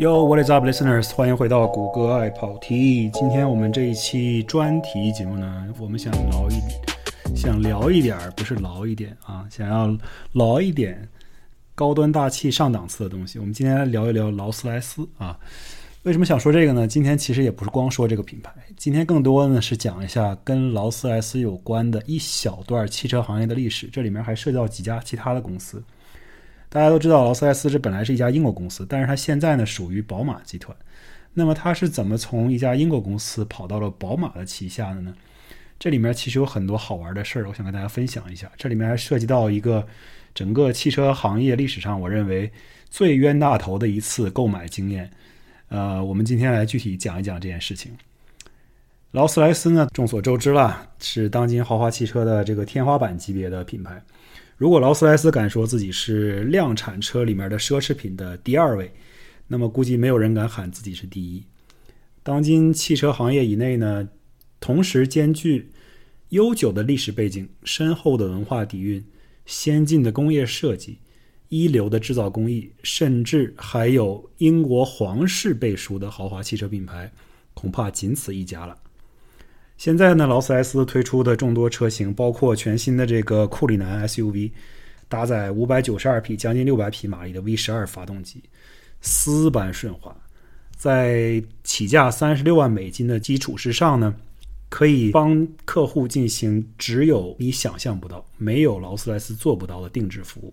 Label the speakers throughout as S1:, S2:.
S1: Yo, what is up, listeners？欢迎回到谷歌爱跑题。今天我们这一期专题节目呢，我们想聊一，想聊一点儿，不是聊一点啊，想要聊一点高端大气上档次的东西。我们今天来聊一聊劳斯莱斯啊。为什么想说这个呢？今天其实也不是光说这个品牌，今天更多呢是讲一下跟劳斯莱斯有关的一小段汽车行业的历史。这里面还涉及到几家其他的公司。大家都知道，劳斯莱斯这本来是一家英国公司，但是它现在呢属于宝马集团。那么它是怎么从一家英国公司跑到了宝马的旗下的呢？这里面其实有很多好玩的事儿，我想跟大家分享一下。这里面还涉及到一个整个汽车行业历史上我认为最冤大头的一次购买经验。呃，我们今天来具体讲一讲这件事情。劳斯莱斯呢，众所周知啦，是当今豪华汽车的这个天花板级别的品牌。如果劳斯莱斯敢说自己是量产车里面的奢侈品的第二位，那么估计没有人敢喊自己是第一。当今汽车行业以内呢，同时兼具悠久的历史背景、深厚的文化底蕴、先进的工业设计、一流的制造工艺，甚至还有英国皇室背书的豪华汽车品牌，恐怕仅此一家了。现在呢，劳斯莱斯推出的众多车型，包括全新的这个库里南 SUV，搭载五百九十二匹、将近六百匹马力的 V 十二发动机，丝般顺滑，在起价三十六万美金的基础之上呢，可以帮客户进行只有你想象不到、没有劳斯莱斯做不到的定制服务。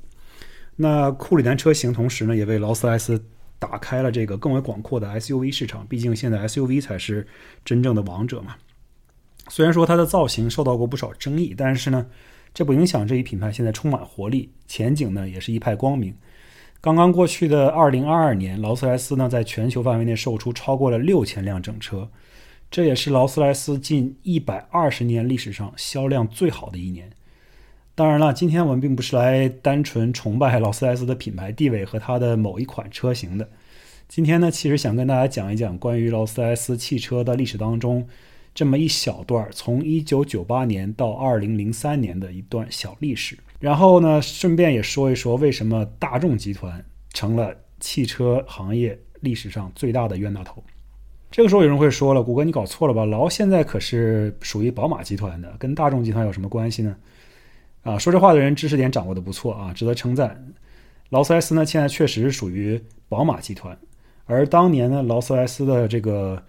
S1: 那库里南车型同时呢，也为劳斯莱斯打开了这个更为广阔的 SUV 市场。毕竟现在 SUV 才是真正的王者嘛。虽然说它的造型受到过不少争议，但是呢，这不影响这一品牌现在充满活力，前景呢也是一派光明。刚刚过去的二零二二年，劳斯莱斯呢在全球范围内售出超过了六千辆整车，这也是劳斯莱斯近一百二十年历史上销量最好的一年。当然了，今天我们并不是来单纯崇拜劳斯莱斯的品牌地位和它的某一款车型的。今天呢，其实想跟大家讲一讲关于劳斯莱斯汽车的历史当中。这么一小段从一九九八年到二零零三年的一段小历史，然后呢，顺便也说一说为什么大众集团成了汽车行业历史上最大的冤大头。这个时候有人会说了，谷歌你搞错了吧？劳现在可是属于宝马集团的，跟大众集团有什么关系呢？啊，说这话的人知识点掌握的不错啊，值得称赞。劳斯莱斯呢，现在确实是属于宝马集团，而当年呢，劳斯莱斯的这个。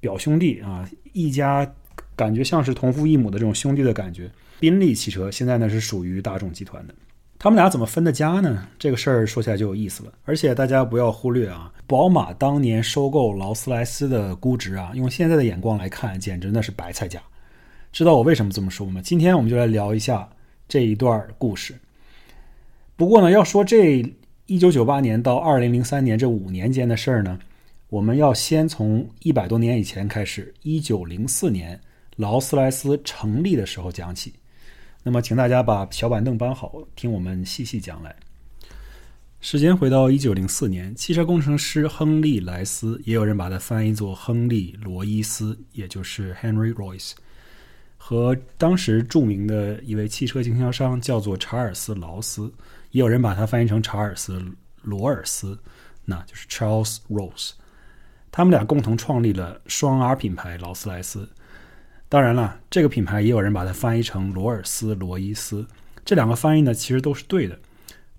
S1: 表兄弟啊，一家感觉像是同父异母的这种兄弟的感觉。宾利汽车现在呢是属于大众集团的，他们俩怎么分的家呢？这个事儿说起来就有意思了。而且大家不要忽略啊，宝马当年收购劳斯莱斯的估值啊，用现在的眼光来看，简直那是白菜价。知道我为什么这么说吗？今天我们就来聊一下这一段故事。不过呢，要说这一九九八年到二零零三年这五年间的事儿呢。我们要先从一百多年以前开始，一九零四年劳斯莱斯成立的时候讲起。那么，请大家把小板凳搬好，听我们细细讲来。时间回到一九零四年，汽车工程师亨利·莱斯，也有人把它翻译作亨利·罗伊斯，也就是 Henry Royce，和当时著名的一位汽车经销商叫做查尔斯·劳斯，也有人把它翻译成查尔斯·罗尔斯，那就是 Charles Rose。他们俩共同创立了双 R 品牌劳斯莱斯。当然了，这个品牌也有人把它翻译成罗尔斯罗伊斯。这两个翻译呢，其实都是对的。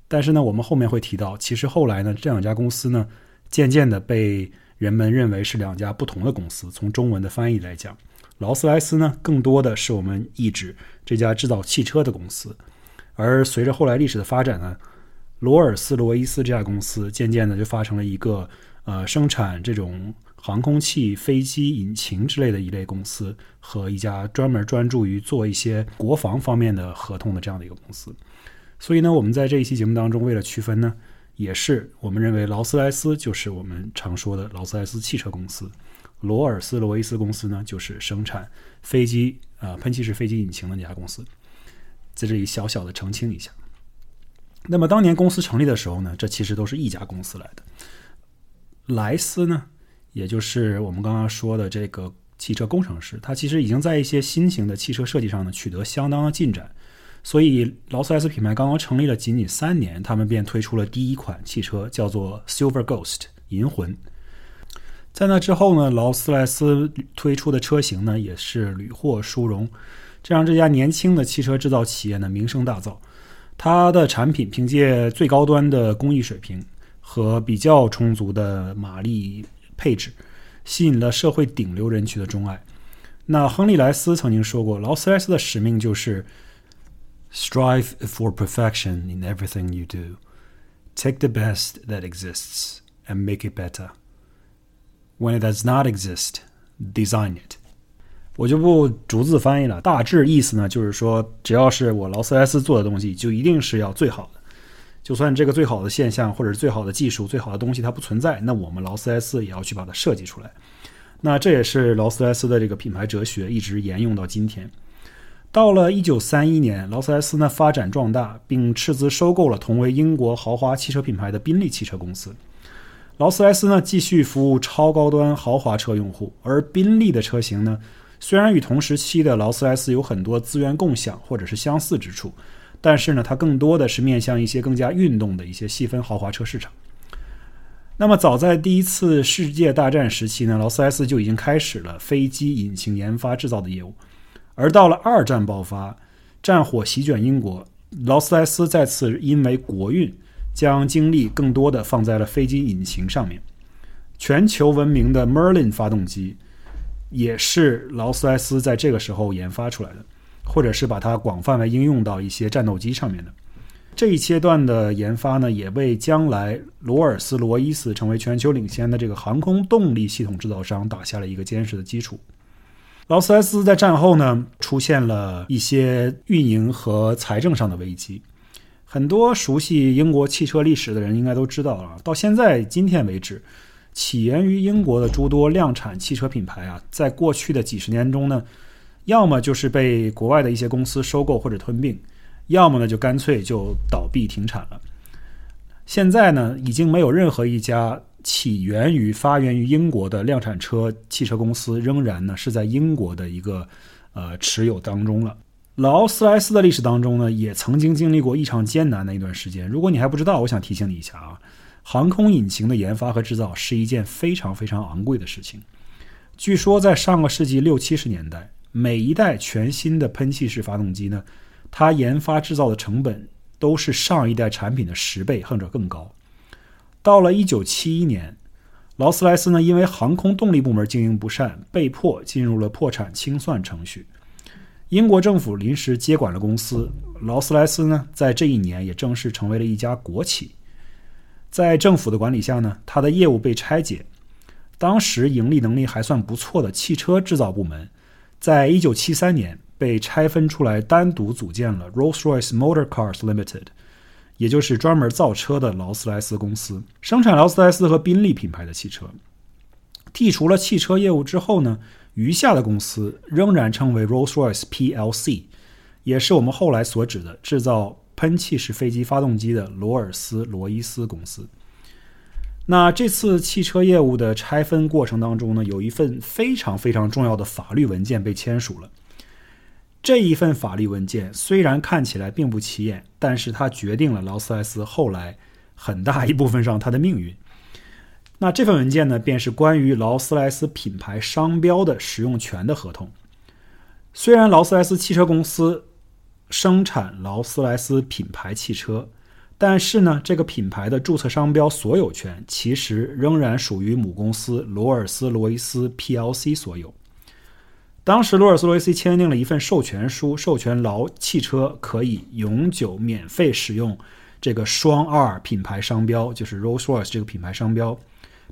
S1: 但是呢，我们后面会提到，其实后来呢，这两家公司呢，渐渐的被人们认为是两家不同的公司。从中文的翻译来讲，劳斯莱斯呢，更多的是我们意指这家制造汽车的公司。而随着后来历史的发展呢，罗尔斯罗伊斯这家公司渐渐的就发成了一个。呃，生产这种航空器、飞机引擎之类的一类公司，和一家专门专注于做一些国防方面的合同的这样的一个公司。所以呢，我们在这一期节目当中，为了区分呢，也是我们认为劳斯莱斯就是我们常说的劳斯莱斯汽车公司，罗尔斯罗伊斯公司呢就是生产飞机啊喷气式飞机引擎的那家公司。在这里小小的澄清一下。那么当年公司成立的时候呢，这其实都是一家公司来的。莱斯呢，也就是我们刚刚说的这个汽车工程师，他其实已经在一些新型的汽车设计上呢取得相当的进展。所以劳斯莱斯品牌刚刚成立了仅仅三年，他们便推出了第一款汽车，叫做 Silver Ghost 银魂。在那之后呢，劳斯莱斯推出的车型呢也是屡获殊荣，这让这家年轻的汽车制造企业呢名声大噪。它的产品凭借最高端的工艺水平和比较充足的马力配置，吸引了社会顶流人群的钟爱。那亨利·莱斯曾经说过，劳斯莱斯的使命就是 strive for perfection in everything you do, take the best that exists and make it better. When it does not exist, design it. 我就不逐字翻译了，大致意思呢就是说，只要是我劳斯莱斯做的东西，就一定是要最好的。就算这个最好的现象或者是最好的技术、最好的东西它不存在，那我们劳斯莱斯也要去把它设计出来。那这也是劳斯莱斯的这个品牌哲学，一直沿用到今天。到了一九三一年，劳斯莱斯呢发展壮大，并斥资收购了同为英国豪华汽车品牌的宾利汽车公司。劳斯莱斯呢继续服务超高端豪华车用户，而宾利的车型呢，虽然与同时期的劳斯莱斯有很多资源共享或者是相似之处，但是呢，它更多的是面向一些更加运动的一些细分豪华车市场。那么，早在第一次世界大战时期呢，劳斯莱斯就已经开始了飞机引擎研发制造的业务，而到了二战爆发，战火席卷英国，劳斯莱斯再次因为国运。将精力更多的放在了飞机引擎上面。全球闻名的 Merlin 发动机，也是劳斯莱斯在这个时候研发出来的，或者是把它广泛的应用到一些战斗机上面的。这一阶段的研发呢，也为将来罗尔斯罗伊斯成为全球领先的这个航空动力系统制造商打下了一个坚实的基础。劳斯莱斯在战后呢，出现了一些运营和财政上的危机。很多熟悉英国汽车历史的人应该都知道啊，到现在今天为止，起源于英国的诸多量产汽车品牌啊，在过去的几十年中呢，要么就是被国外的一些公司收购或者吞并，要么呢就干脆就倒闭停产了。现在呢，已经没有任何一家起源于发源于英国的量产车汽车公司仍然呢是在英国的一个呃持有当中了。劳斯莱斯的历史当中呢，也曾经经历过异常艰难的一段时间。如果你还不知道，我想提醒你一下啊，航空引擎的研发和制造是一件非常非常昂贵的事情。据说在上个世纪六七十年代，每一代全新的喷气式发动机呢，它研发制造的成本都是上一代产品的十倍或者更高。到了一九七一年，劳斯莱斯呢，因为航空动力部门经营不善，被迫进入了破产清算程序。英国政府临时接管了公司，劳斯莱斯呢，在这一年也正式成为了一家国企。在政府的管理下呢，它的业务被拆解。当时盈利能力还算不错的汽车制造部门，在一九七三年被拆分出来，单独组建了 Rolls-Royce Motor Cars Limited，也就是专门造车的劳斯莱斯公司，生产劳斯莱斯和宾利品牌的汽车。剔除了汽车业务之后呢？余下的公司仍然称为 Rolls-Royce PLC，也是我们后来所指的制造喷气式飞机发动机的罗尔斯罗伊斯公司。那这次汽车业务的拆分过程当中呢，有一份非常非常重要的法律文件被签署了。这一份法律文件虽然看起来并不起眼，但是它决定了劳斯莱斯后来很大一部分上它的命运。那这份文件呢，便是关于劳斯莱斯品牌商标的使用权的合同。虽然劳斯莱斯汽车公司生产劳斯莱斯品牌汽车，但是呢，这个品牌的注册商标所有权其实仍然属于母公司罗尔斯罗伊斯 PLC 所有。当时罗尔斯罗伊斯签订了一份授权书，授权劳汽车可以永久免费使用这个双 R 品牌商标，就是 Rolls-Royce 这个品牌商标。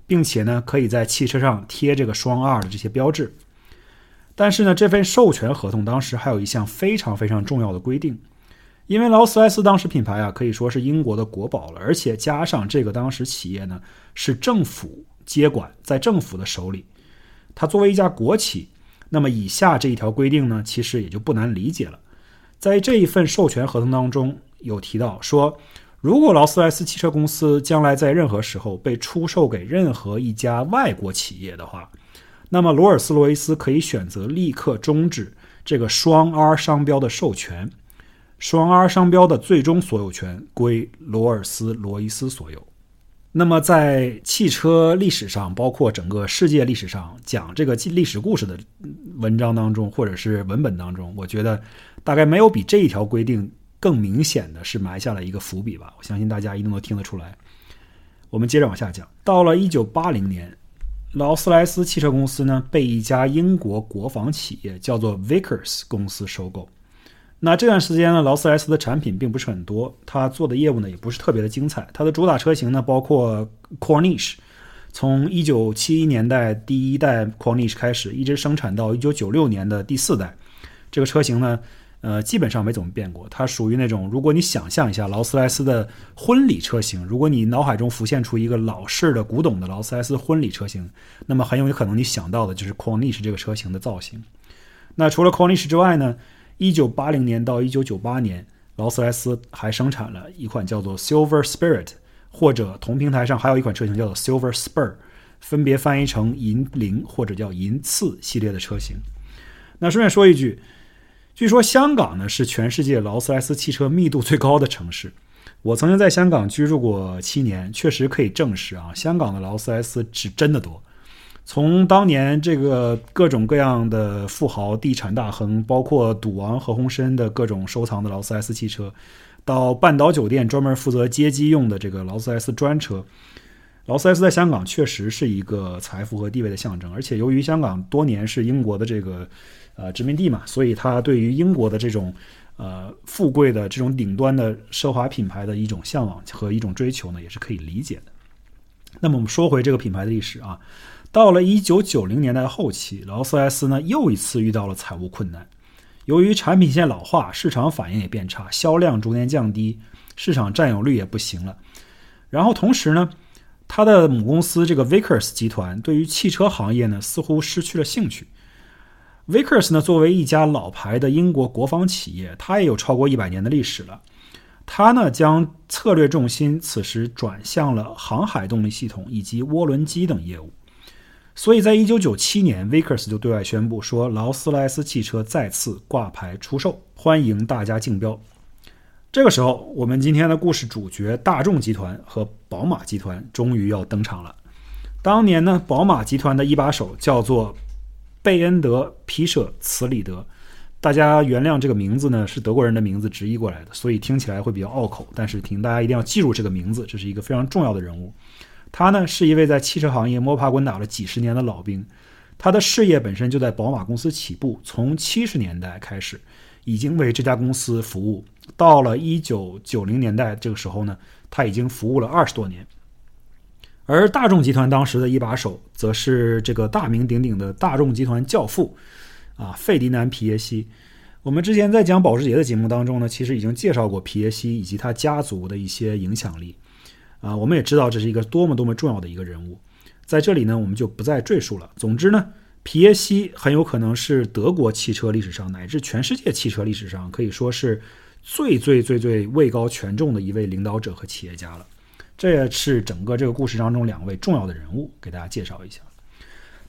S1: 并且呢，可以在汽车上贴这个双 R 的这些标志。但是呢，这份授权合同当时还有一项非常非常重要的规定，因为劳斯莱斯当时品牌啊可以说是英国的国宝了，而且加上这个当时企业呢是政府接管，在政府的手里，它作为一家国企，那么以下这一条规定呢，其实也就不难理解了。在这一份授权合同当中有提到说。如果劳斯莱斯汽车公司将来在任何时候被出售给任何一家外国企业的话，那么罗尔斯罗伊斯可以选择立刻终止这个双 R 商标的授权，双 R 商标的最终所有权归罗尔斯罗伊斯所有。那么在汽车历史上，包括整个世界历史上讲这个历史故事的文章当中，或者是文本当中，我觉得大概没有比这一条规定更明显的是埋下了一个伏笔吧。我相信大家一定都听得出来。我们接着往下讲，到了一九八零年，劳斯莱斯汽车公司呢被一家英国国防企业叫做 Vickers 公司收购。那这段时间呢，劳斯莱斯的产品并不是很多，它做的业务呢也不是特别的精彩。它的主打车型呢包括 Corniche，从一九七一年代第一代 Corniche 开始，一直生产到一九九六年的第四代。这个车型呢，呃，基本上没怎么变过。它属于那种，如果你想象一下劳斯莱斯的婚礼车型，如果你脑海中浮现出一个老式的古董的劳斯莱斯婚礼车型，那么很有可能你想到的就是 Corniche 这个车型的造型。那除了 Corniche 之外呢？一九八零年到一九九八年，劳斯莱斯还生产了一款叫做 Silver Spirit，或者同平台上还有一款车型叫做 Silver Spur，分别翻译成银铃或者叫银刺系列的车型。那顺便说一句，据说香港呢是全世界劳斯莱斯汽车密度最高的城市。我曾经在香港居住过七年，确实可以证实啊，香港的劳斯莱斯是真的多。从当年这个各种各样的富豪、地产大亨，包括赌王何鸿燊的各种收藏的劳斯莱斯汽车，到半岛酒店专门负责接机用的这个劳斯莱斯专车，劳斯莱斯在香港确实是一个财富和地位的象征。而且由于香港多年是英国的这个呃殖民地嘛，所以它对于英国的这种呃富贵的这种顶端的奢华品牌的一种向往和一种追求呢，也是可以理解的。那么我们说回这个品牌的历史啊。到了一九九零年代后期，劳斯莱斯呢又一次遇到了财务困难。由于产品线老化，市场反应也变差，销量逐年降低，市场占有率也不行了。然后同时呢，他的母公司这个 Vickers 集团对于汽车行业呢似乎失去了兴趣。Vickers 呢作为一家老牌的英国国防企业，它也有超过一百年的历史了。它呢将策略重心此时转向了航海动力系统以及涡轮机等业务。所以在一九九七年，Vickers 就对外宣布说，劳斯莱斯汽车再次挂牌出售，欢迎大家竞标。这个时候，我们今天的故事主角大众集团和宝马集团终于要登场了。当年呢，宝马集团的一把手叫做贝恩德·皮舍茨里德，大家原谅这个名字呢是德国人的名字直译过来的，所以听起来会比较拗口。但是，请大家一定要记住这个名字，这是一个非常重要的人物。他呢是一位在汽车行业摸爬滚打了几十年的老兵，他的事业本身就在宝马公司起步，从七十年代开始，已经为这家公司服务。到了一九九零年代这个时候呢，他已经服务了二十多年。而大众集团当时的一把手，则是这个大名鼎鼎的大众集团教父，啊，费迪南·皮耶西。我们之前在讲保时捷的节目当中呢，其实已经介绍过皮耶西以及他家族的一些影响力。啊，我们也知道这是一个多么多么重要的一个人物，在这里呢，我们就不再赘述了。总之呢，皮耶西很有可能是德国汽车历史上乃至全世界汽车历史上可以说是最最最最位高权重的一位领导者和企业家了。这也是整个这个故事当中两位重要的人物，给大家介绍一下。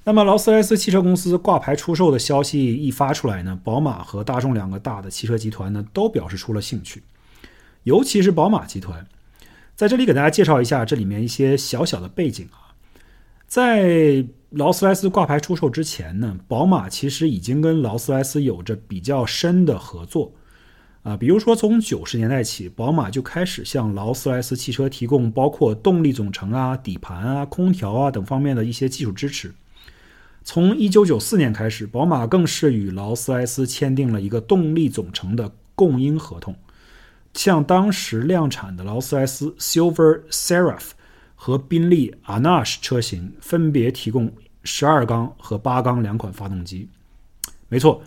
S1: 那么劳斯莱斯汽车公司挂牌出售的消息一发出来呢，宝马和大众两个大的汽车集团呢都表示出了兴趣，尤其是宝马集团。在这里给大家介绍一下这里面一些小小的背景啊，在劳斯莱斯挂牌出售之前呢，宝马其实已经跟劳斯莱斯有着比较深的合作啊，比如说从九十年代起，宝马就开始向劳斯莱斯汽车提供包括动力总成啊、底盘啊、空调啊等方面的一些技术支持。从一九九四年开始，宝马更是与劳斯莱斯签订了一个动力总成的供应合同。向当时量产的劳斯莱斯 Silver Seraph 和宾利 a n a s h 车型分别提供十二缸和八缸两款发动机。没错，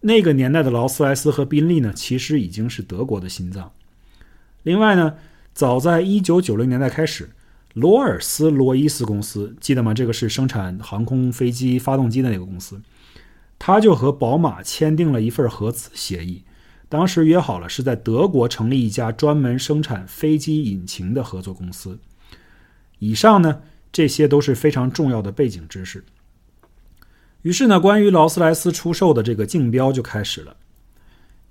S1: 那个年代的劳斯莱斯和宾利呢，其实已经是德国的心脏。另外呢，早在一九九零年代开始，罗尔斯罗伊斯公司记得吗？这个是生产航空飞机发动机的那个公司，他就和宝马签订了一份合资协议。当时约好了是在德国成立一家专门生产飞机引擎的合作公司。以上呢，这些都是非常重要的背景知识。于是呢，关于劳斯莱斯出售的这个竞标就开始了。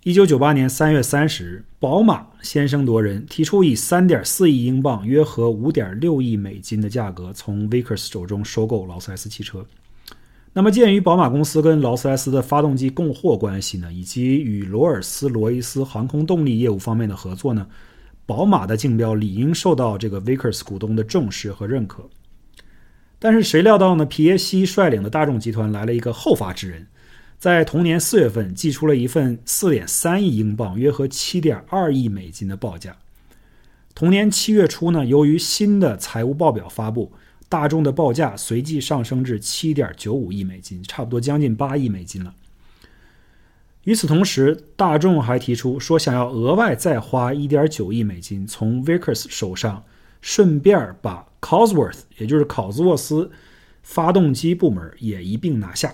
S1: 一九九八年三月三十日，宝马先声夺人，提出以三点四亿英镑（约合五点六亿美金）的价格从 Vickers 手中收购劳斯莱斯汽车。那么，鉴于宝马公司跟劳斯莱斯的发动机供货关系呢，以及与罗尔斯罗伊斯航空动力业务方面的合作呢，宝马的竞标理应受到这个 Vickers 股东的重视和认可。但是谁料到呢？皮耶西率领的大众集团来了一个后发制人。在同年四月份，寄出了一份四点三亿英镑（约合七点二亿美金）的报价。同年七月初呢，由于新的财务报表发布，大众的报价随即上升至七点九五亿美金，差不多将近八亿美金了。与此同时，大众还提出说，想要额外再花一点九亿美金从 Vickers 手上，顺便把 Cosworth，也就是考兹沃斯发动机部门也一并拿下。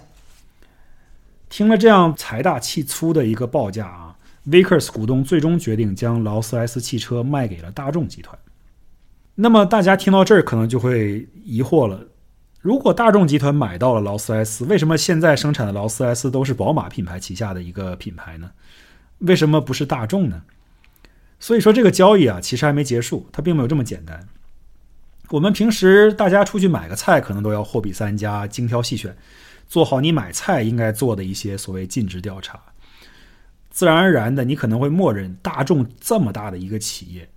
S1: 听了这样财大气粗的一个报价啊，Vickers 股东最终决定将劳斯莱斯汽车卖给了大众集团。那么大家听到这儿可能就会疑惑了：如果大众集团买到了劳斯莱斯，为什么现在生产的劳斯莱斯都是宝马品牌旗下的一个品牌呢？为什么不是大众呢？所以说这个交易啊，其实还没结束，它并没有这么简单。我们平时大家出去买个菜，可能都要货比三家，精挑细选。做好你买菜应该做的一些所谓尽职调查，自然而然的，你可能会默认大众这么大的一个企业，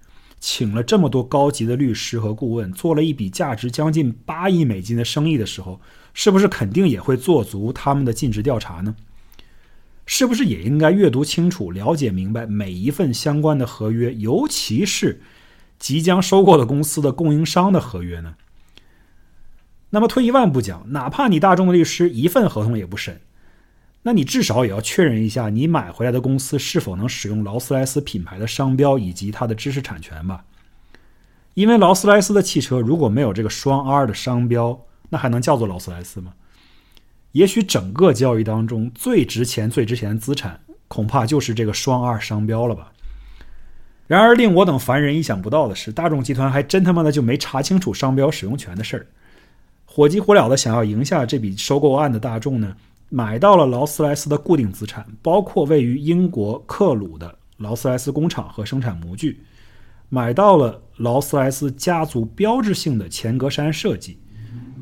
S1: 请了这么多高级的律师和顾问，做了一笔价值将近八亿美金的生意的时候，是不是肯定也会做足他们的尽职调查呢？是不是也应该阅读清楚、了解明白每一份相关的合约，尤其是即将收购的公司的供应商的合约呢？那么退一万步讲，哪怕你大众的律师一份合同也不审，那你至少也要确认一下，你买回来的公司是否能使用劳斯莱斯品牌的商标以及它的知识产权吧？因为劳斯莱斯的汽车如果没有这个双 R 的商标，那还能叫做劳斯莱斯吗？也许整个交易当中最值钱、最值钱的资产，恐怕就是这个双 R 商标了吧？然而令我等凡人意想不到的是，大众集团还真他妈的就没查清楚商标使用权的事儿。火急火燎的想要赢下这笔收购案的大众呢，买到了劳斯莱斯的固定资产，包括位于英国克鲁的劳斯莱斯工厂和生产模具，买到了劳斯莱斯家族标志性的前格栅设计，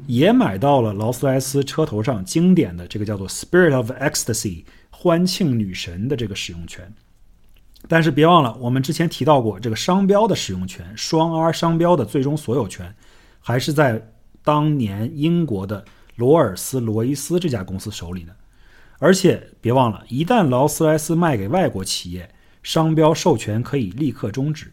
S1: 也买到了劳斯莱斯车头上经典的这个叫做 “Spirit of Ecstasy” 欢庆女神的这个使用权。但是别忘了，我们之前提到过，这个商标的使用权，双 R 商标的最终所有权，还是在。当年英国的罗尔斯罗伊斯这家公司手里呢，而且别忘了，一旦劳斯莱斯卖给外国企业，商标授权可以立刻终止。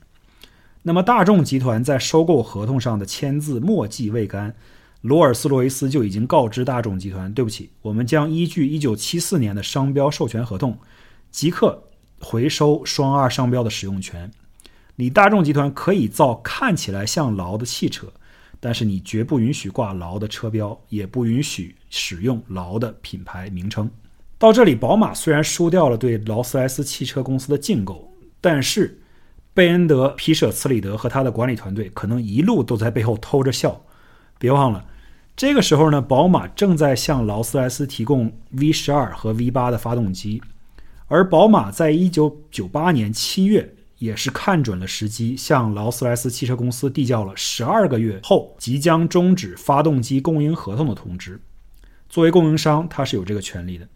S1: 那么大众集团在收购合同上的签字墨迹未干，罗尔斯罗伊斯就已经告知大众集团：对不起，我们将依据1974年的商标授权合同，即刻回收双二商标的使用权。你大众集团可以造看起来像劳的汽车。但是你绝不允许挂劳的车标，也不允许使用劳的品牌名称。到这里，宝马虽然输掉了对劳斯莱斯汽车公司的竞购，但是贝恩德皮舍茨里德和他的管理团队可能一路都在背后偷着笑。别忘了，这个时候呢，宝马正在向劳斯莱斯提供 V 十二和 V 八的发动机，而宝马在一九九八年七月。也是看准了时机，向劳斯莱斯汽车公司递交了十二个月后即将终止发动机供应合同的通知。作为供应商，他是有这个权利的。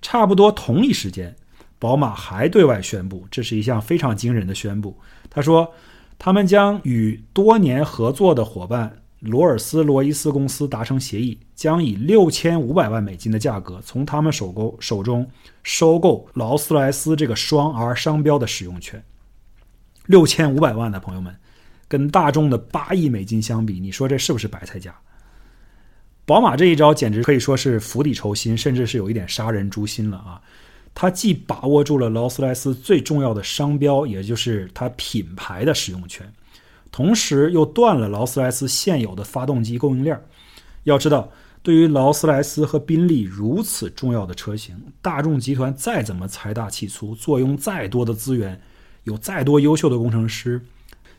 S1: 差不多同一时间，宝马还对外宣布，这是一项非常惊人的宣布。他说，他们将与多年合作的伙伴罗尔斯罗伊斯公司达成协议，将以六千五百万美金的价格从他们手购手中收购劳斯莱斯这个双 R 商标的使用权。六千五百万的朋友们，跟大众的八亿美金相比，你说这是不是白菜价？宝马这一招简直可以说是釜底抽薪，甚至是有一点杀人诛心了啊！它既把握住了劳斯莱斯最重要的商标，也就是它品牌的使用权，同时又断了劳斯莱斯现有的发动机供应链。要知道，对于劳斯莱斯和宾利如此重要的车型，大众集团再怎么财大气粗，坐拥再多的资源。有再多优秀的工程师，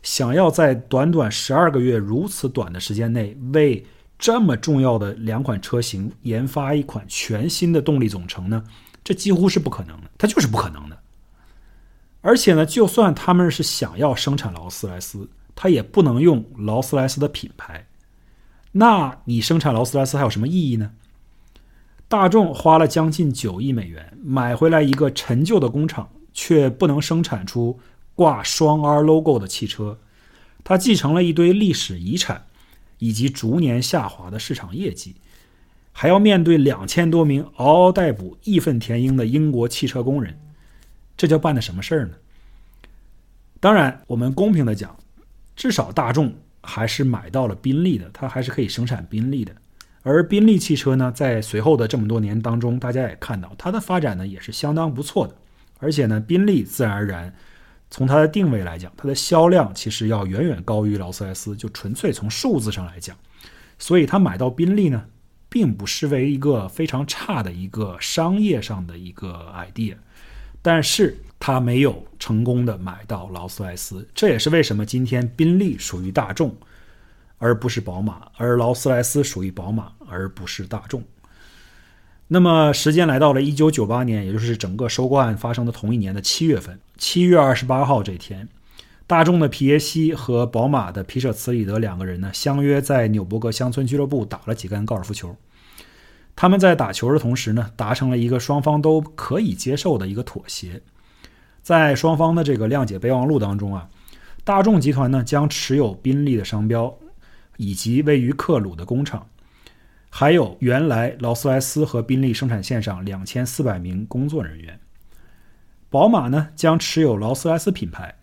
S1: 想要在短短十二个月如此短的时间内，为这么重要的两款车型研发一款全新的动力总成呢？这几乎是不可能的，它就是不可能的。而且呢，就算他们是想要生产劳斯莱斯，他也不能用劳斯莱斯的品牌。那你生产劳斯莱斯还有什么意义呢？大众花了将近九亿美元买回来一个陈旧的工厂，却不能生产出挂双 R logo 的汽车。它继承了一堆历史遗产，以及逐年下滑的市场业绩，还要面对两千多名嗷嗷待哺、义愤填膺的英国汽车工人，这叫办的什么事儿呢？当然，我们公平的讲，至少大众还是买到了宾利的，它还是可以生产宾利的。而宾利汽车呢，在随后的这么多年当中，大家也看到它的发展呢也是相当不错的。而且呢，宾利自然而然从它的定位来讲，它的销量其实要远远高于劳斯莱斯，就纯粹从数字上来讲。所以他买到宾利呢，并不失为一个非常差的一个商业上的一个 idea。但是他没有成功的买到劳斯莱斯，这也是为什么今天宾利属于大众。而不是宝马，而劳斯莱斯属于宝马，而不是大众。那么，时间来到了一九九八年，也就是整个收购案发生的同一年的七月份，七月二十八号这天，大众的皮耶西和宝马的皮舍茨里德两个人呢，相约在纽伯格乡村俱乐部打了几杆高尔夫球。他们在打球的同时呢，达成了一个双方都可以接受的一个妥协，在双方的这个谅解备忘录当中啊，大众集团呢将持有宾利的商标。以及位于克鲁的工厂，还有原来劳斯莱斯和宾利生产线上两千四百名工作人员。宝马呢将持有劳斯莱斯品牌，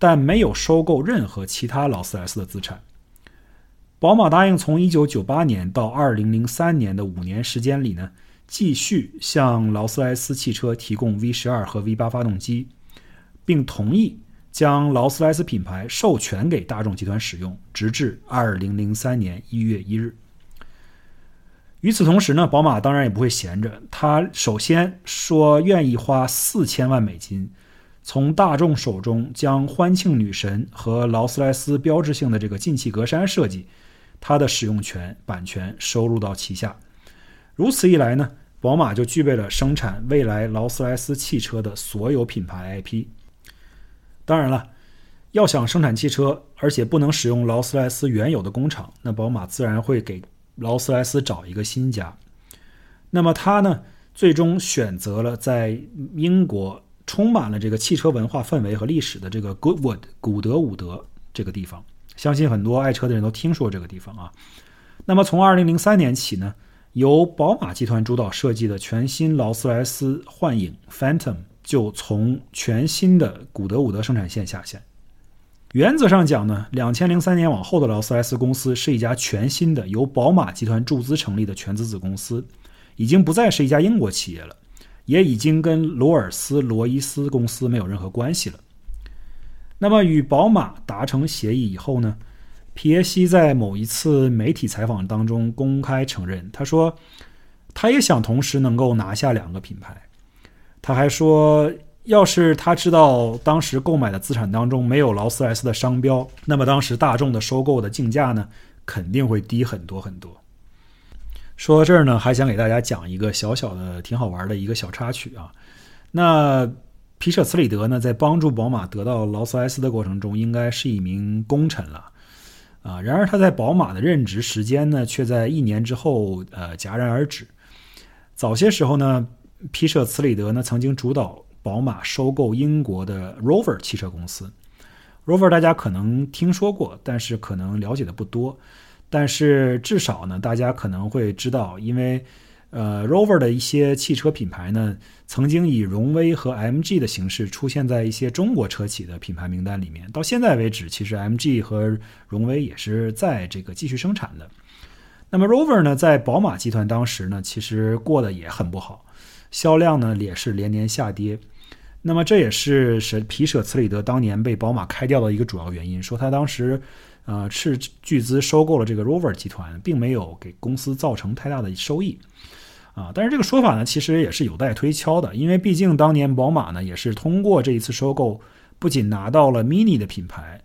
S1: 但没有收购任何其他劳斯莱斯的资产。宝马答应从一九九八年到二零零三年的五年时间里呢，继续向劳斯莱斯汽车提供 V 十二和 V 八发动机，并同意。将劳斯莱斯品牌授权给大众集团使用，直至二零零三年一月一日。与此同时呢，宝马当然也不会闲着，他首先说愿意花四千万美金，从大众手中将欢庆女神和劳斯莱斯标志性的这个进气格栅设计，它的使用权版权收入到旗下。如此一来呢，宝马就具备了生产未来劳斯莱斯汽车的所有品牌 IP。当然了，要想生产汽车，而且不能使用劳斯莱斯原有的工厂，那宝马自然会给劳斯莱斯找一个新家。那么他呢，最终选择了在英国充满了这个汽车文化氛围和历史的这个 Goodwood 古德伍德这个地方。相信很多爱车的人都听说这个地方啊。那么从2003年起呢，由宝马集团主导设计的全新劳斯莱斯幻影 Phantom。就从全新的古德伍德生产线下线。原则上讲呢，两千零三年往后的劳斯莱斯公司是一家全新的由宝马集团注资成立的全资子公司，已经不再是一家英国企业了，也已经跟罗尔斯罗伊斯公司没有任何关系了。那么与宝马达成协议以后呢，皮耶西在某一次媒体采访当中公开承认，他说他也想同时能够拿下两个品牌。他还说，要是他知道当时购买的资产当中没有劳斯莱斯的商标，那么当时大众的收购的竞价呢，肯定会低很多很多。说到这儿呢，还想给大家讲一个小小的、挺好玩的一个小插曲啊。那皮舍茨里德呢，在帮助宝马得到劳斯莱斯的过程中，应该是一名功臣了啊。然而他在宝马的任职时间呢，却在一年之后呃戛然而止。早些时候呢。皮舍茨里德呢，曾经主导宝马收购英国的 Rover 汽车公司。Rover 大家可能听说过，但是可能了解的不多。但是至少呢，大家可能会知道，因为呃，Rover 的一些汽车品牌呢，曾经以荣威和 MG 的形式出现在一些中国车企的品牌名单里面。到现在为止，其实 MG 和荣威也是在这个继续生产的。那么 Rover 呢，在宝马集团当时呢，其实过得也很不好。销量呢也是连年下跌，那么这也是舍皮舍茨里德当年被宝马开掉的一个主要原因。说他当时，呃，斥巨资收购了这个 Rover 集团，并没有给公司造成太大的收益，啊，但是这个说法呢，其实也是有待推敲的，因为毕竟当年宝马呢也是通过这一次收购，不仅拿到了 Mini 的品牌，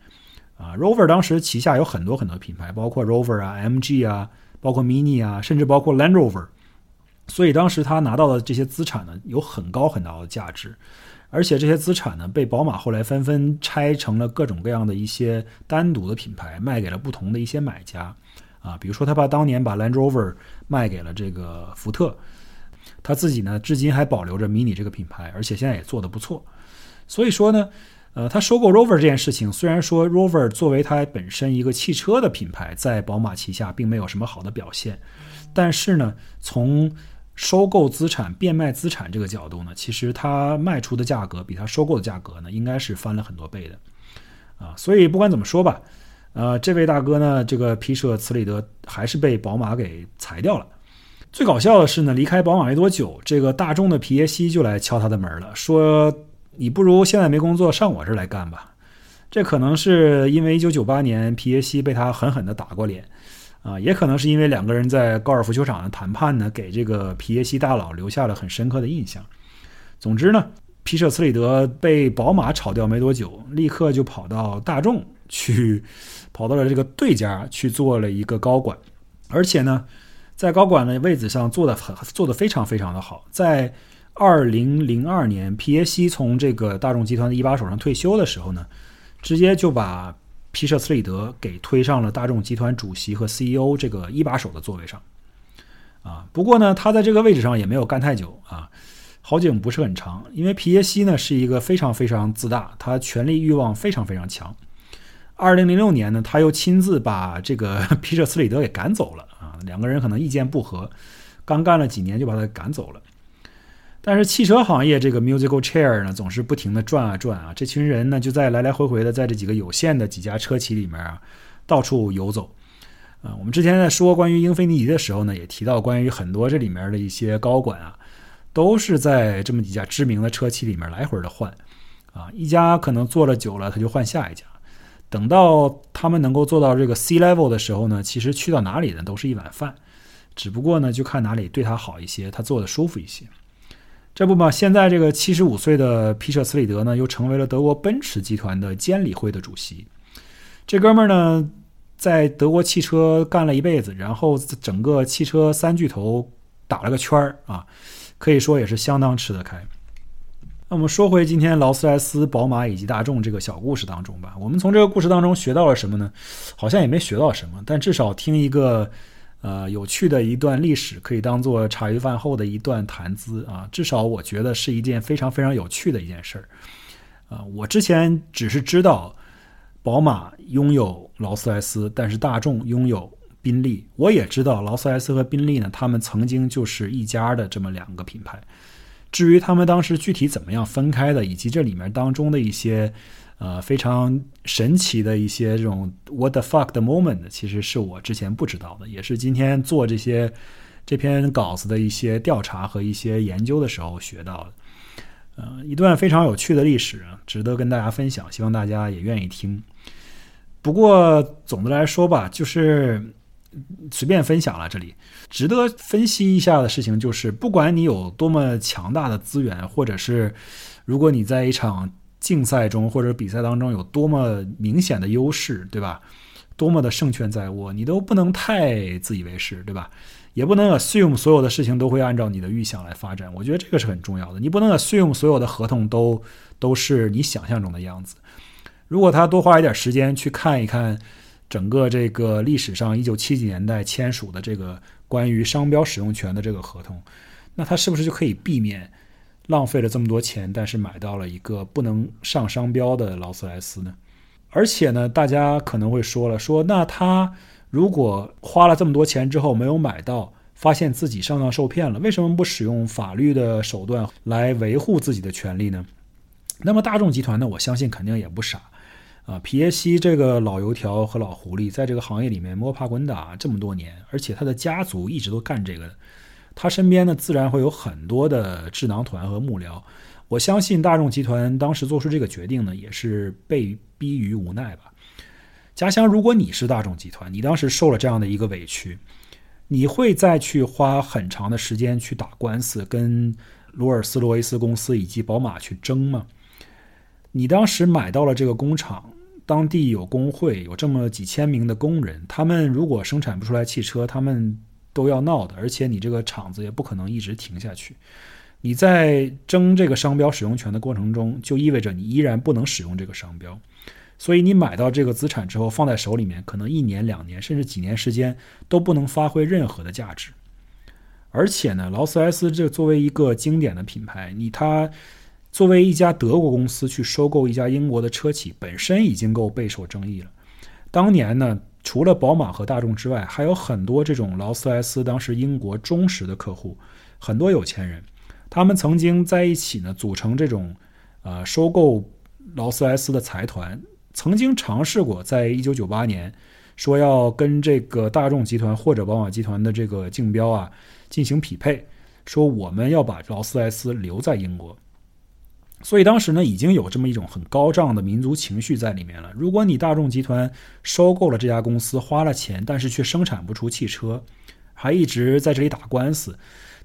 S1: 啊，Rover 当时旗下有很多很多品牌，包括 Rover 啊、MG 啊，包括 Mini 啊，甚至包括 Land Rover。所以当时他拿到的这些资产呢，有很高很高的价值，而且这些资产呢，被宝马后来纷纷拆成了各种各样的一些单独的品牌，卖给了不同的一些买家。啊，比如说他把当年把 Land Rover 卖给了这个福特，他自己呢，至今还保留着 Mini 这个品牌，而且现在也做得不错。所以说呢，呃，他收购 Rover 这件事情，虽然说 Rover 作为它本身一个汽车的品牌，在宝马旗下并没有什么好的表现，但是呢，从收购资产、变卖资产这个角度呢，其实它卖出的价格比它收购的价格呢，应该是翻了很多倍的。啊，所以不管怎么说吧。呃，这位大哥呢，这个皮舍茨里德还是被宝马给裁掉了。最搞笑的是呢，离开宝马没多久，这个大众的皮耶西就来敲他的门了，说：“你不如现在没工作，上我这儿来干吧。”这可能是因为1998年皮耶西被他狠狠地打过脸，啊，也可能是因为两个人在高尔夫球场的谈判呢，给这个皮耶西大佬留下了很深刻的印象。总之呢，皮舍茨里德被宝马炒掉没多久，立刻就跑到大众去。跑到了这个对家去做了一个高管，而且呢，在高管的位置上做的很做的非常非常的好。在二零零二年，皮耶西从这个大众集团的一把手上退休的时候呢，直接就把皮舍斯里德给推上了大众集团主席和 CEO 这个一把手的座位上。啊，不过呢，他在这个位置上也没有干太久啊，好景不是很长，因为皮耶西呢是一个非常非常自大，他权力欲望非常非常强。二零零六年呢，他又亲自把这个皮舍斯里德给赶走了啊，两个人可能意见不合，刚干了几年就把他赶走了。但是汽车行业这个 musical chair 呢，总是不停的转啊转啊，这群人呢就在来来回回的在这几个有限的几家车企里面啊到处游走。啊，我们之前在说关于英菲尼迪的时候呢，也提到关于很多这里面的一些高管啊，都是在这么几家知名的车企里面来回的换，啊，一家可能做了久了，他就换下一家。等到他们能够做到这个 C level 的时候呢，其实去到哪里呢都是一碗饭，只不过呢就看哪里对他好一些，他做的舒服一些。这不嘛，现在这个七十五岁的皮舍茨里德呢，又成为了德国奔驰集团的监理会的主席。这哥们儿呢，在德国汽车干了一辈子，然后整个汽车三巨头打了个圈儿啊，可以说也是相当吃得开。那我们说回今天劳斯莱斯、宝马以及大众这个小故事当中吧。我们从这个故事当中学到了什么呢？好像也没学到什么，但至少听一个呃有趣的一段历史，可以当做茶余饭后的一段谈资啊。至少我觉得是一件非常非常有趣的一件事儿啊。我之前只是知道宝马拥有劳斯莱斯，但是大众拥有宾利。我也知道劳斯莱斯和宾利呢，他们曾经就是一家的这么两个品牌。至于他们当时具体怎么样分开的，以及这里面当中的一些，呃，非常神奇的一些这种 what the fuck 的 moment，其实是我之前不知道的，也是今天做这些这篇稿子的一些调查和一些研究的时候学到的。呃，一段非常有趣的历史，值得跟大家分享，希望大家也愿意听。不过总的来说吧，就是。随便分享了，这里值得分析一下的事情就是，不管你有多么强大的资源，或者是如果你在一场竞赛中或者比赛当中有多么明显的优势，对吧？多么的胜券在握，你都不能太自以为是，对吧？也不能 assume 所有的事情都会按照你的预想来发展。我觉得这个是很重要的。你不能 assume 所有的合同都都是你想象中的样子。如果他多花一点时间去看一看。整个这个历史上，一九七几年代签署的这个关于商标使用权的这个合同，那他是不是就可以避免浪费了这么多钱，但是买到了一个不能上商标的劳斯莱斯呢？而且呢，大家可能会说了，说那他如果花了这么多钱之后没有买到，发现自己上当受骗了，为什么不使用法律的手段来维护自己的权利呢？那么大众集团呢，我相信肯定也不傻。啊，皮耶西这个老油条和老狐狸，在这个行业里面摸爬滚打这么多年，而且他的家族一直都干这个，他身边呢自然会有很多的智囊团和幕僚。我相信大众集团当时做出这个决定呢，也是被逼于无奈吧。家乡，如果你是大众集团，你当时受了这样的一个委屈，你会再去花很长的时间去打官司，跟罗尔斯罗伊斯公司以及宝马去争吗？你当时买到了这个工厂，当地有工会，有这么几千名的工人，他们如果生产不出来汽车，他们都要闹的。而且你这个厂子也不可能一直停下去。你在争这个商标使用权的过程中，就意味着你依然不能使用这个商标。所以你买到这个资产之后，放在手里面，可能一年、两年，甚至几年时间都不能发挥任何的价值。而且呢，劳斯莱斯这作为一个经典的品牌，你它作为一家德国公司去收购一家英国的车企，本身已经够备受争议了。当年呢，除了宝马和大众之外，还有很多这种劳斯莱斯当时英国忠实的客户，很多有钱人，他们曾经在一起呢，组成这种呃收购劳斯莱斯的财团。曾经尝试过，在一九九八年说要跟这个大众集团或者宝马集团的这个竞标啊进行匹配，说我们要把劳斯莱斯留在英国。所以当时呢，已经有这么一种很高涨的民族情绪在里面了。如果你大众集团收购了这家公司，花了钱，但是却生产不出汽车，还一直在这里打官司，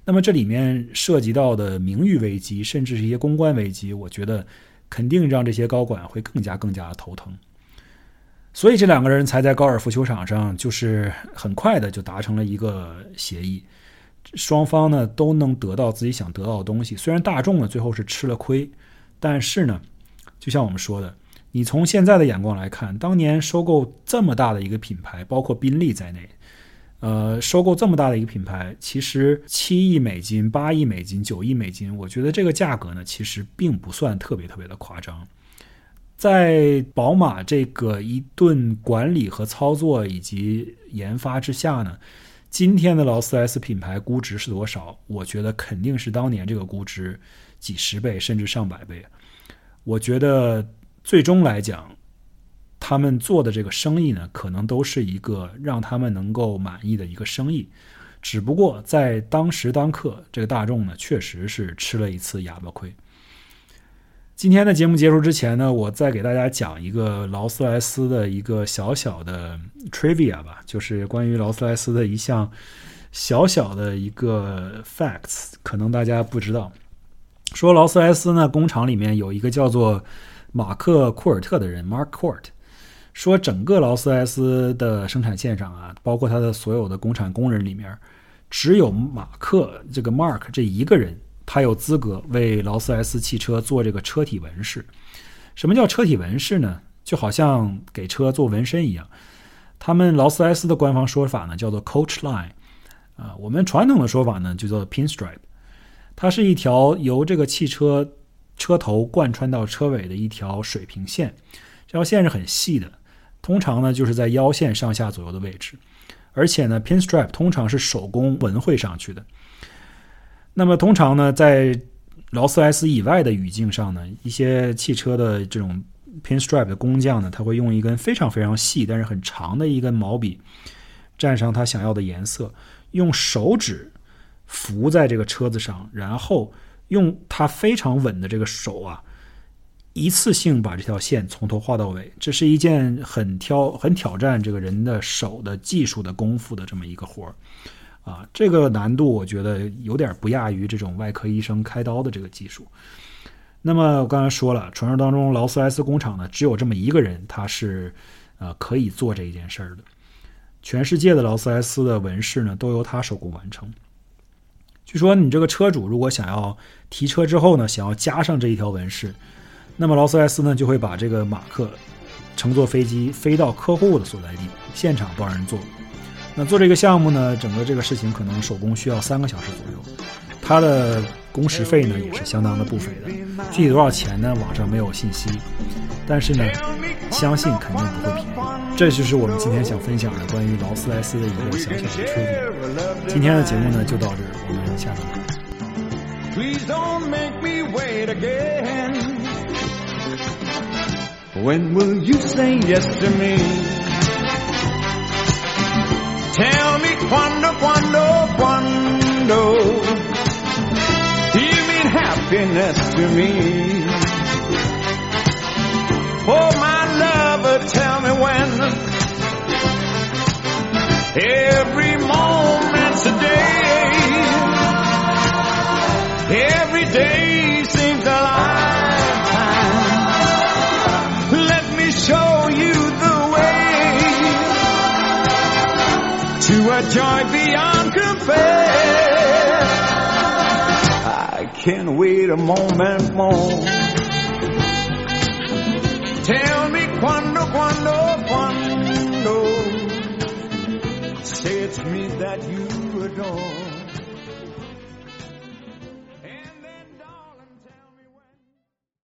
S1: 那么这里面涉及到的名誉危机，甚至是一些公关危机，我觉得。肯定让这些高管会更加更加头疼，所以这两个人才在高尔夫球场上，就是很快的就达成了一个协议，双方呢都能得到自己想得到的东西。虽然大众呢最后是吃了亏，但是呢，就像我们说的，你从现在的眼光来看，当年收购这么大的一个品牌，包括宾利在内。呃，收购这么大的一个品牌，其实七亿美金、八亿美金、九亿美金，我觉得这个价格呢，其实并不算特别特别的夸张。在宝马这个一顿管理和操作以及研发之下呢，今天的劳斯莱斯品牌估值是多少？我觉得肯定是当年这个估值几十倍甚至上百倍。我觉得最终来讲。他们做的这个生意呢，可能都是一个让他们能够满意的一个生意，只不过在当时当刻，这个大众呢，确实是吃了一次哑巴亏。今天的节目结束之前呢，我再给大家讲一个劳斯莱斯的一个小小的 trivia 吧，就是关于劳斯莱斯的一项小小的一个 facts，可能大家不知道。说劳斯莱斯呢，工厂里面有一个叫做马克库尔特的人，Mark Court。说整个劳斯莱斯的生产线上啊，包括他的所有的工厂工人里面，只有马克这个 Mark 这一个人，他有资格为劳斯莱斯汽车做这个车体纹饰。什么叫车体纹饰呢？就好像给车做纹身一样。他们劳斯莱斯的官方说法呢，叫做 Coach Line，啊，我们传统的说法呢，就叫 Pinstripe。它是一条由这个汽车车头贯穿到车尾的一条水平线，这条线是很细的。通常呢，就是在腰线上下左右的位置，而且呢，pinstripe 通常是手工纹绘上去的。那么，通常呢，在劳斯莱斯以外的语境上呢，一些汽车的这种 pinstripe 的工匠呢，他会用一根非常非常细但是很长的一根毛笔，蘸上他想要的颜色，用手指扶在这个车子上，然后用他非常稳的这个手啊。一次性把这条线从头画到尾，这是一件很挑、很挑战这个人的手的技术的功夫的这么一个活儿，啊，这个难度我觉得有点不亚于这种外科医生开刀的这个技术。那么我刚才说了，传说当中劳斯莱斯工厂呢，只有这么一个人，他是呃可以做这一件事儿的。全世界的劳斯莱斯的纹饰呢，都由他手工完成。据说你这个车主如果想要提车之后呢，想要加上这一条纹饰。那么劳斯莱斯呢，就会把这个马克乘坐飞机飞到客户的所在地，现场帮人做。那做这个项目呢，整个这个事情可能手工需要三个小时左右，它的工时费呢也是相当的不菲的。具体多少钱呢？网上没有信息，但是呢，相信肯定不会便宜。这就是我们今天想分享的关于劳斯莱斯的一个小小的吹点。今天的节目呢就到这儿，我们下次。When will you say yes to me? Tell me quando, quando, happiness to me. Oh my lover, tell me when. Every moment's a day Every day seems a lifetime. Let me show you the way to a joy beyond compare. I
S2: can't wait a moment more. Tell me quando, quando, quando. Say it's me that you adore.